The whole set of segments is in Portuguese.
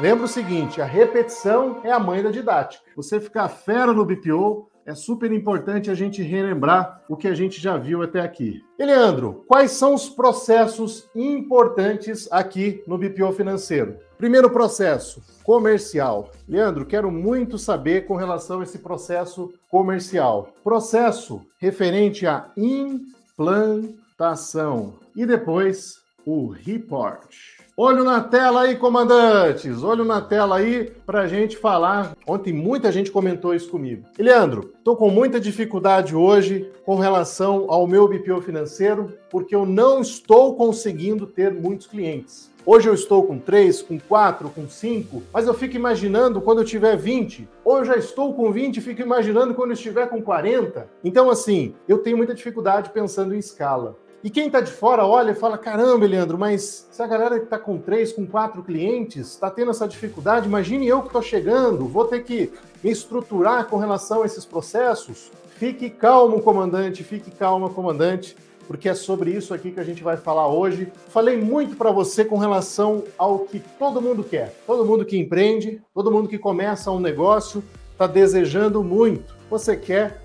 lembra o seguinte: a repetição é a mãe da didática. Você ficar fera no BPO, é super importante a gente relembrar o que a gente já viu até aqui. E Leandro, quais são os processos importantes aqui no BPO financeiro? Primeiro processo, comercial. Leandro, quero muito saber com relação a esse processo comercial. Processo referente à implantação. E depois, o report. Olho na tela aí, comandantes. Olho na tela aí para a gente falar. Ontem muita gente comentou isso comigo. Leandro, estou com muita dificuldade hoje com relação ao meu BPO financeiro, porque eu não estou conseguindo ter muitos clientes. Hoje eu estou com 3, com 4, com 5, mas eu fico imaginando quando eu tiver 20. Ou eu já estou com 20 e fico imaginando quando eu estiver com 40. Então, assim, eu tenho muita dificuldade pensando em escala. E quem está de fora olha e fala: caramba, Leandro, mas se a galera que está com três, com quatro clientes está tendo essa dificuldade, imagine eu que estou chegando, vou ter que me estruturar com relação a esses processos. Fique calmo, comandante, fique calma, comandante, porque é sobre isso aqui que a gente vai falar hoje. Falei muito para você com relação ao que todo mundo quer. Todo mundo que empreende, todo mundo que começa um negócio, está desejando muito. Você quer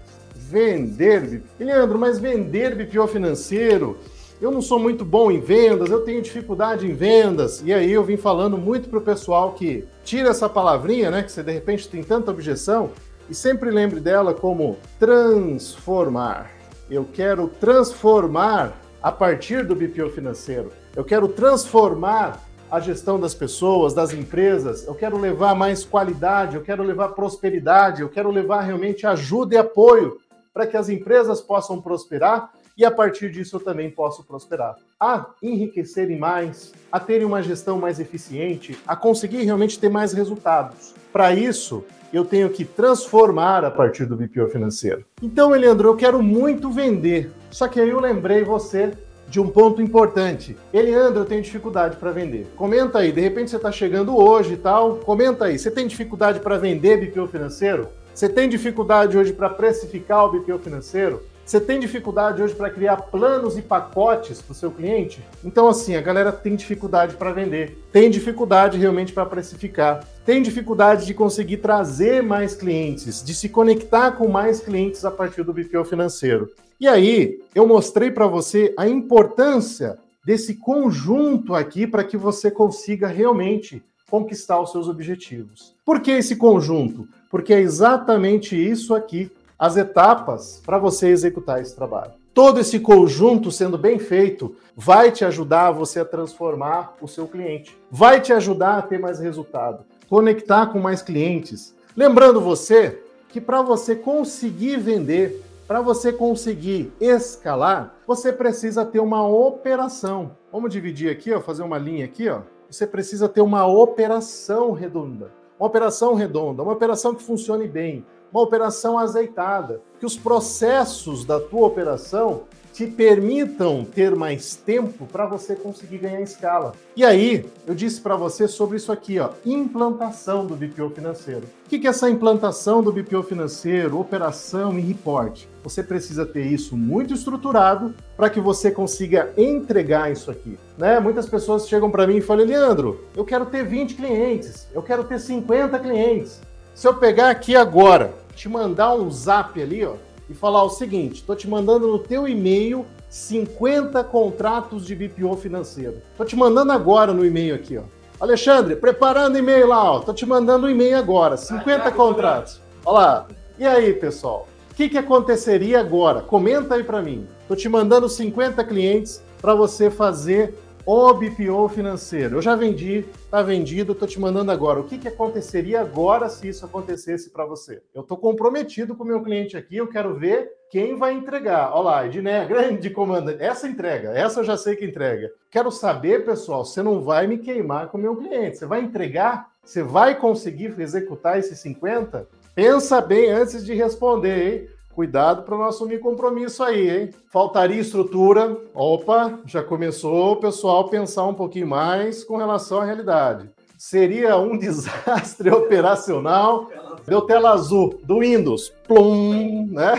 Vender, Leandro, mas vender BPO financeiro, eu não sou muito bom em vendas, eu tenho dificuldade em vendas. E aí eu vim falando muito para o pessoal que tira essa palavrinha, né? Que você de repente tem tanta objeção, e sempre lembre dela como transformar. Eu quero transformar a partir do BPO financeiro. Eu quero transformar a gestão das pessoas, das empresas. Eu quero levar mais qualidade, eu quero levar prosperidade, eu quero levar realmente ajuda e apoio para que as empresas possam prosperar e a partir disso eu também posso prosperar. A enriquecerem mais, a terem uma gestão mais eficiente, a conseguir realmente ter mais resultados. Para isso, eu tenho que transformar a partir do BPO financeiro. Então, Eliandro, eu quero muito vender. Só que aí eu lembrei você de um ponto importante. Eliandro, eu tenho dificuldade para vender. Comenta aí, de repente você está chegando hoje e tal. Comenta aí, você tem dificuldade para vender BPO financeiro? Você tem dificuldade hoje para precificar o BPO financeiro? Você tem dificuldade hoje para criar planos e pacotes para o seu cliente? Então, assim, a galera tem dificuldade para vender, tem dificuldade realmente para precificar, tem dificuldade de conseguir trazer mais clientes, de se conectar com mais clientes a partir do BPO financeiro. E aí, eu mostrei para você a importância desse conjunto aqui para que você consiga realmente conquistar os seus objetivos. Por que esse conjunto? porque é exatamente isso aqui, as etapas para você executar esse trabalho. Todo esse conjunto sendo bem feito vai te ajudar você a transformar o seu cliente, vai te ajudar a ter mais resultado, conectar com mais clientes. Lembrando você que para você conseguir vender, para você conseguir escalar, você precisa ter uma operação. Vamos dividir aqui, ó, fazer uma linha aqui, ó. Você precisa ter uma operação redonda. Uma operação redonda, uma operação que funcione bem, uma operação azeitada, que os processos da tua operação te permitam ter mais tempo para você conseguir ganhar escala. E aí, eu disse para você sobre isso aqui, ó, implantação do BPO financeiro. O que é essa implantação do BPO financeiro, operação e report? Você precisa ter isso muito estruturado para que você consiga entregar isso aqui. Né? Muitas pessoas chegam para mim e falam, Leandro, eu quero ter 20 clientes, eu quero ter 50 clientes. Se eu pegar aqui agora, te mandar um zap ali, ó, e falar o seguinte: estou te mandando no teu e-mail 50 contratos de BPO financeiro. Estou te mandando agora no e-mail aqui, ó. Alexandre, preparando e-mail lá, ó. Tô te mandando um e-mail agora, 50 contratos. Olha lá. E aí, pessoal? O que, que aconteceria agora? Comenta aí para mim. Tô te mandando 50 clientes para você fazer o BPO financeiro. Eu já vendi, tá vendido, estou te mandando agora. O que, que aconteceria agora se isso acontecesse para você? Eu estou comprometido com o meu cliente aqui, eu quero ver quem vai entregar. Olha lá, Edné, grande comandante. Essa entrega, essa eu já sei que entrega. Quero saber, pessoal, você não vai me queimar com o meu cliente. Você vai entregar? Você vai conseguir executar esses 50? Pensa bem antes de responder, hein? Cuidado para não assumir compromisso aí, hein? Faltaria estrutura. Opa, já começou o pessoal pensar um pouquinho mais com relação à realidade. Seria um desastre operacional. Deu tela azul do Windows. Plum, né?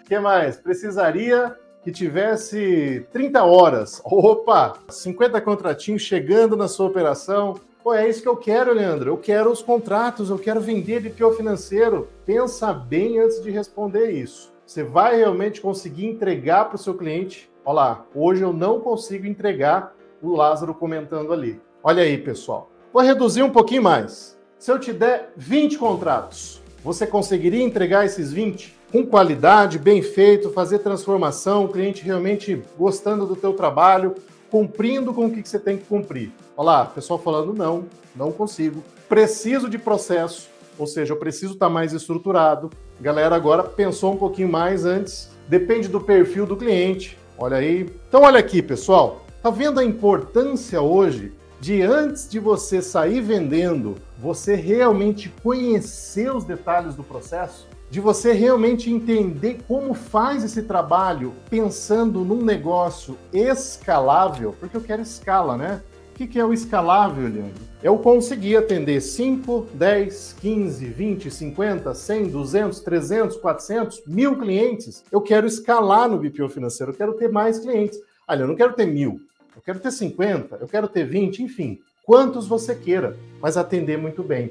O que mais? Precisaria que tivesse 30 horas. Opa, 50 contratinhos chegando na sua operação, Pô, é isso que eu quero, Leandro. Eu quero os contratos, eu quero vender BPO financeiro. Pensa bem antes de responder isso. Você vai realmente conseguir entregar para o seu cliente? Olha lá, hoje eu não consigo entregar o Lázaro comentando ali. Olha aí, pessoal. Vou reduzir um pouquinho mais. Se eu te der 20 contratos, você conseguiria entregar esses 20 com qualidade, bem feito, fazer transformação, o cliente realmente gostando do teu trabalho, cumprindo com o que você tem que cumprir. Olha lá, pessoal falando não, não consigo. Preciso de processo, ou seja, eu preciso estar mais estruturado. Galera agora pensou um pouquinho mais antes. Depende do perfil do cliente. Olha aí. Então olha aqui, pessoal. Tá vendo a importância hoje de antes de você sair vendendo, você realmente conhecer os detalhes do processo? De você realmente entender como faz esse trabalho pensando num negócio escalável, porque eu quero escala, né? O que, é o escalável, Leandro? Eu conseguir atender 5, 10, 15, 20, 50, 100, 200, 300, 400, mil clientes. Eu quero escalar no BPO financeiro, eu quero ter mais clientes. Olha, eu não quero ter mil, eu quero ter 50, eu quero ter 20, enfim, quantos você queira, mas atender muito bem.